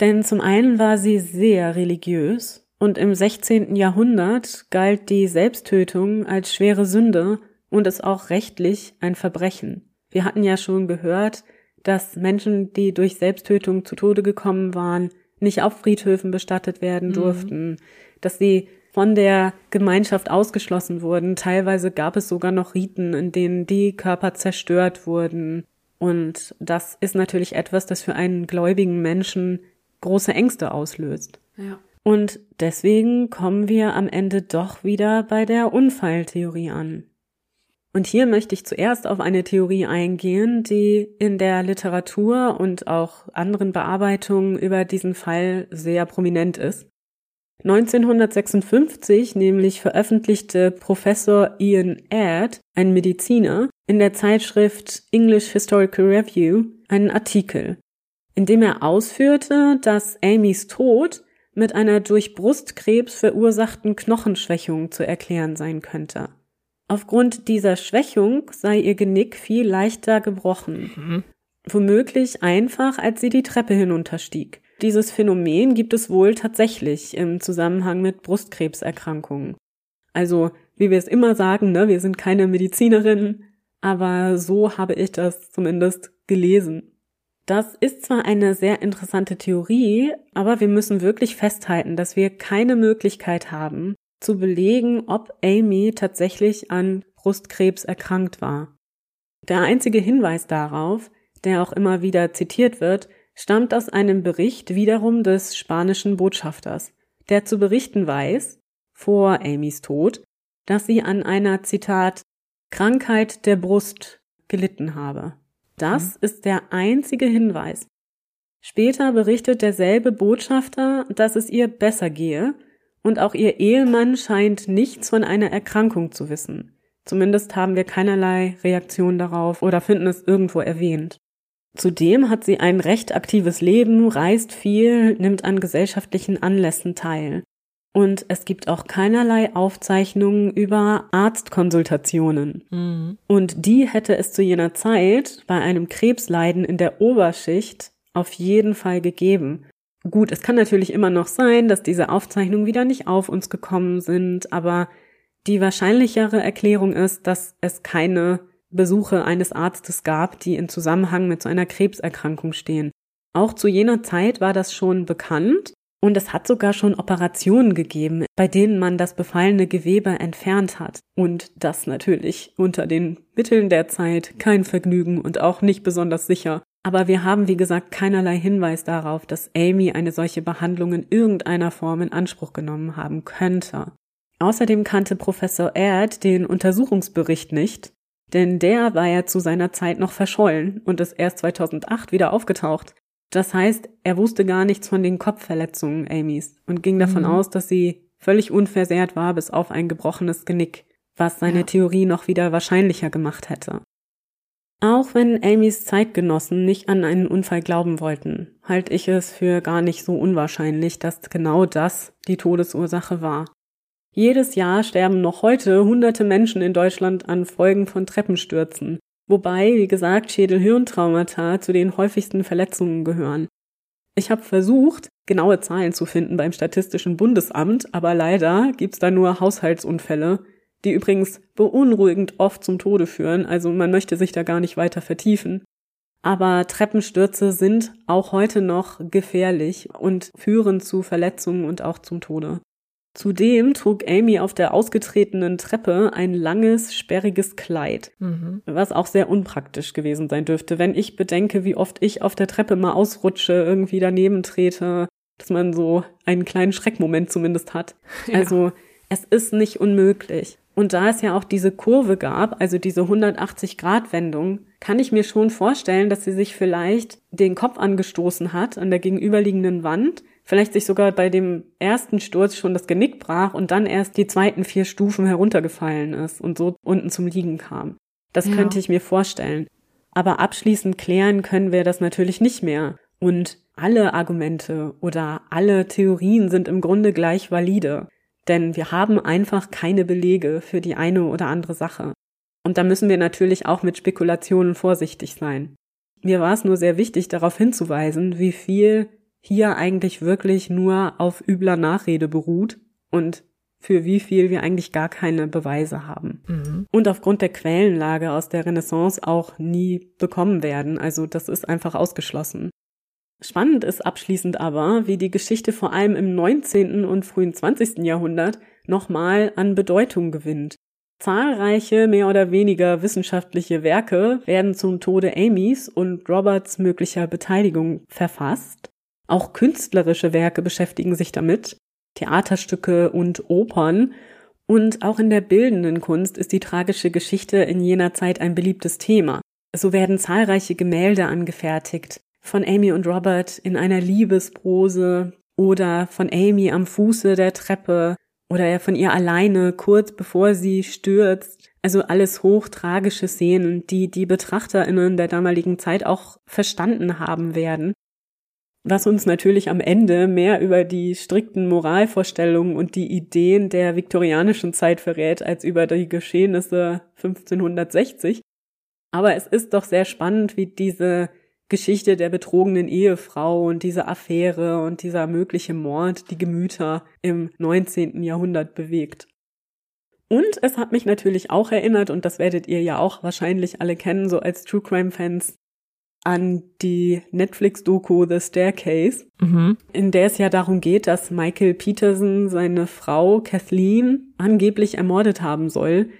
[SPEAKER 3] Denn zum einen war sie sehr religiös und im 16. Jahrhundert galt die Selbsttötung als schwere Sünde und ist auch rechtlich ein Verbrechen. Wir hatten ja schon gehört, dass Menschen, die durch Selbsttötung zu Tode gekommen waren, nicht auf Friedhöfen bestattet werden mhm. durften, mhm. dass sie von der Gemeinschaft ausgeschlossen wurden. Teilweise gab es sogar noch Riten, in denen die Körper zerstört wurden. Und das ist natürlich etwas, das für einen gläubigen Menschen große Ängste auslöst. Ja. Und deswegen kommen wir am Ende doch wieder bei der Unfalltheorie an. Und hier möchte ich zuerst auf eine Theorie eingehen, die in der Literatur und auch anderen Bearbeitungen über diesen Fall sehr prominent ist. 1956 nämlich veröffentlichte Professor Ian Add, ein Mediziner, in der Zeitschrift English Historical Review einen Artikel, in dem er ausführte, dass Amys Tod mit einer durch Brustkrebs verursachten Knochenschwächung zu erklären sein könnte. Aufgrund dieser Schwächung sei ihr Genick viel leichter gebrochen. Mhm. Womöglich einfach, als sie die Treppe hinunterstieg. Dieses Phänomen gibt es wohl tatsächlich im Zusammenhang mit Brustkrebserkrankungen. Also, wie wir es immer sagen, ne, wir sind keine Medizinerinnen, aber so habe ich das zumindest gelesen. Das ist zwar eine sehr interessante Theorie, aber wir müssen wirklich festhalten, dass wir keine Möglichkeit haben, zu belegen, ob Amy tatsächlich an Brustkrebs erkrankt war. Der einzige Hinweis darauf, der auch immer wieder zitiert wird, stammt aus einem Bericht wiederum des spanischen Botschafters, der zu berichten weiß, vor Amys Tod, dass sie an einer, Zitat, Krankheit der Brust gelitten habe. Das mhm. ist der einzige Hinweis. Später berichtet derselbe Botschafter, dass es ihr besser gehe, und auch ihr Ehemann scheint nichts von einer Erkrankung zu wissen. Zumindest haben wir keinerlei Reaktion darauf oder finden es irgendwo erwähnt. Zudem hat sie ein recht aktives Leben, reist viel, nimmt an gesellschaftlichen Anlässen teil. Und es gibt auch keinerlei Aufzeichnungen über Arztkonsultationen. Mhm. Und die hätte es zu jener Zeit bei einem Krebsleiden in der Oberschicht auf jeden Fall gegeben. Gut, es kann natürlich immer noch sein, dass diese Aufzeichnungen wieder nicht auf uns gekommen sind, aber die wahrscheinlichere Erklärung ist, dass es keine Besuche eines Arztes gab, die in Zusammenhang mit so einer Krebserkrankung stehen. Auch zu jener Zeit war das schon bekannt und es hat sogar schon Operationen gegeben, bei denen man das befallene Gewebe entfernt hat. Und das natürlich unter den Mitteln der Zeit kein Vergnügen und auch nicht besonders sicher. Aber wir haben, wie gesagt, keinerlei Hinweis darauf, dass Amy eine solche Behandlung in irgendeiner Form in Anspruch genommen haben könnte. Außerdem kannte Professor Erd den Untersuchungsbericht nicht, denn der war ja zu seiner Zeit noch verschollen und ist erst 2008 wieder aufgetaucht. Das heißt, er wusste gar nichts von den Kopfverletzungen Amys und ging davon mhm. aus, dass sie völlig unversehrt war bis auf ein gebrochenes Genick, was seine ja. Theorie noch wieder wahrscheinlicher gemacht hätte. Auch wenn Amys Zeitgenossen nicht an einen Unfall glauben wollten, halte ich es für gar nicht so unwahrscheinlich, dass genau das die Todesursache war. Jedes Jahr sterben noch heute hunderte Menschen in Deutschland an Folgen von Treppenstürzen, wobei, wie gesagt, Schädel-Hirntraumata zu den häufigsten Verletzungen gehören. Ich habe versucht, genaue Zahlen zu finden beim Statistischen Bundesamt, aber leider gibt's da nur Haushaltsunfälle, die übrigens beunruhigend oft zum Tode führen, also man möchte sich da gar nicht weiter vertiefen. Aber Treppenstürze sind auch heute noch gefährlich und führen zu Verletzungen und auch zum Tode. Zudem trug Amy auf der ausgetretenen Treppe ein langes, sperriges Kleid, mhm. was auch sehr unpraktisch gewesen sein dürfte, wenn ich bedenke, wie oft ich auf der Treppe mal ausrutsche, irgendwie daneben trete, dass man so einen kleinen Schreckmoment zumindest hat. (laughs) Ja. Also es ist nicht unmöglich. Und da es ja auch diese Kurve gab, also diese 180-Grad-Wendung, kann ich mir schon vorstellen, dass sie sich vielleicht den Kopf angestoßen hat an der gegenüberliegenden Wand vielleicht sich sogar bei dem ersten Sturz schon das Genick brach und dann erst die zweiten vier Stufen heruntergefallen ist und so unten zum Liegen kam. Das ja. könnte ich mir vorstellen. Aber abschließend klären können wir das natürlich nicht mehr. Und alle Argumente oder alle Theorien sind im Grunde gleich valide. Denn wir haben einfach keine Belege für die eine oder andere Sache. Und da müssen wir natürlich auch mit Spekulationen vorsichtig sein. Mir war es nur sehr wichtig, darauf hinzuweisen, wie viel hier eigentlich wirklich nur auf übler Nachrede beruht und für wie viel wir eigentlich gar keine Beweise haben. Mhm. Und aufgrund der Quellenlage aus der Renaissance auch nie bekommen werden. Also das ist einfach ausgeschlossen. Spannend ist abschließend aber, wie die Geschichte vor allem im 19. und frühen 20. Jahrhundert nochmal an Bedeutung gewinnt. Zahlreiche mehr oder weniger wissenschaftliche Werke werden zum Tode Amys und Roberts möglicher Beteiligung verfasst. Auch künstlerische Werke beschäftigen sich damit, Theaterstücke und Opern. Und auch in der bildenden Kunst ist die tragische Geschichte in jener Zeit ein beliebtes Thema. So werden zahlreiche Gemälde angefertigt, von Amy und Robert in einer Liebesprose oder von Amy am Fuße der Treppe oder von ihr alleine kurz bevor sie stürzt. Also alles hochtragische Szenen, die die Betrachterinnen der damaligen Zeit auch verstanden haben werden was uns natürlich am Ende mehr über die strikten Moralvorstellungen und die Ideen der viktorianischen Zeit verrät, als über die Geschehnisse 1560. Aber es ist doch sehr spannend, wie diese Geschichte der betrogenen Ehefrau und diese Affäre und dieser mögliche Mord die Gemüter im 19. Jahrhundert bewegt. Und es hat mich natürlich auch erinnert, und das werdet ihr ja auch wahrscheinlich alle kennen, so als True Crime Fans, an die Netflix-Doku The Staircase, mhm. in der es ja darum geht, dass Michael Peterson seine Frau Kathleen angeblich ermordet haben soll.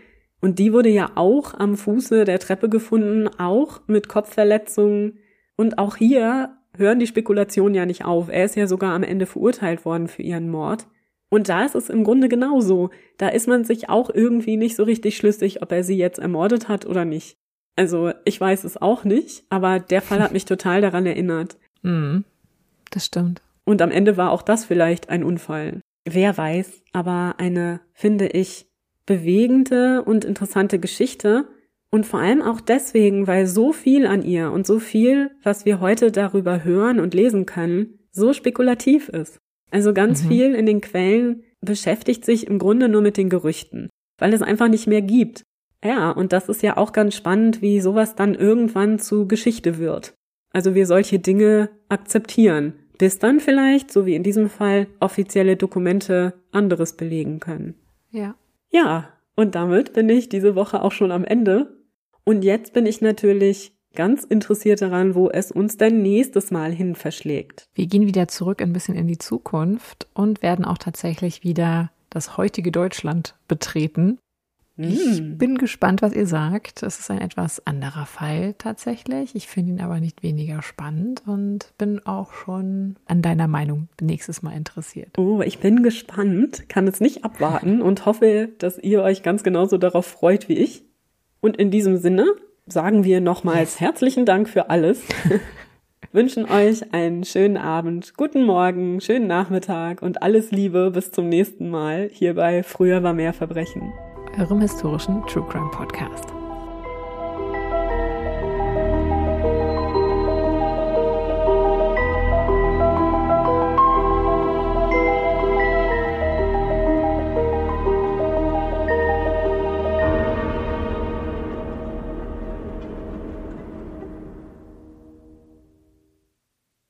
[SPEAKER 3] Und die wurde ja auch am Fuße der Treppe gefunden, auch mit Kopfverletzungen. Und auch hier hören die Spekulationen ja nicht auf. Er ist ja sogar am Ende verurteilt worden für ihren Mord. Und da ist es im Grunde genauso. Da ist man sich auch irgendwie nicht so richtig schlüssig, ob er sie jetzt ermordet hat oder nicht. Also ich weiß es auch nicht, aber der Fall hat mich (laughs) total daran erinnert.
[SPEAKER 2] Mm, das stimmt.
[SPEAKER 3] Und am Ende war auch das vielleicht ein Unfall. Wer weiß, aber eine, finde ich, bewegende und interessante Geschichte. Und vor allem auch deswegen, weil so viel an ihr und so viel, was wir heute darüber hören und lesen können, so spekulativ ist. Also ganz mhm. viel in den Quellen beschäftigt sich im Grunde nur mit den Gerüchten, weil es einfach nicht mehr gibt. Ja, und das ist ja auch ganz spannend, wie sowas dann irgendwann zu Geschichte wird. Also wir solche Dinge akzeptieren, bis dann vielleicht, so wie in diesem Fall, offizielle Dokumente anderes belegen können.
[SPEAKER 2] Ja.
[SPEAKER 3] Ja, und damit bin ich diese Woche auch schon am Ende. Und jetzt bin ich natürlich ganz interessiert daran, wo es uns denn nächstes Mal hin verschlägt.
[SPEAKER 2] Wir gehen wieder zurück ein bisschen in die Zukunft und werden auch tatsächlich wieder das heutige Deutschland betreten. Ich hm. bin gespannt, was ihr sagt. Es ist ein etwas anderer Fall tatsächlich. Ich finde ihn aber nicht weniger spannend und bin auch schon an deiner Meinung nächstes Mal interessiert.
[SPEAKER 3] Oh, ich bin gespannt, kann es nicht abwarten (laughs) und hoffe, dass ihr euch ganz genauso darauf freut wie ich. Und in diesem Sinne sagen wir nochmals herzlichen Dank für alles. (laughs) Wünschen euch einen schönen Abend, guten Morgen, schönen Nachmittag und alles Liebe bis zum nächsten Mal hier bei Früher war mehr Verbrechen
[SPEAKER 2] eurem historischen True Crime Podcast.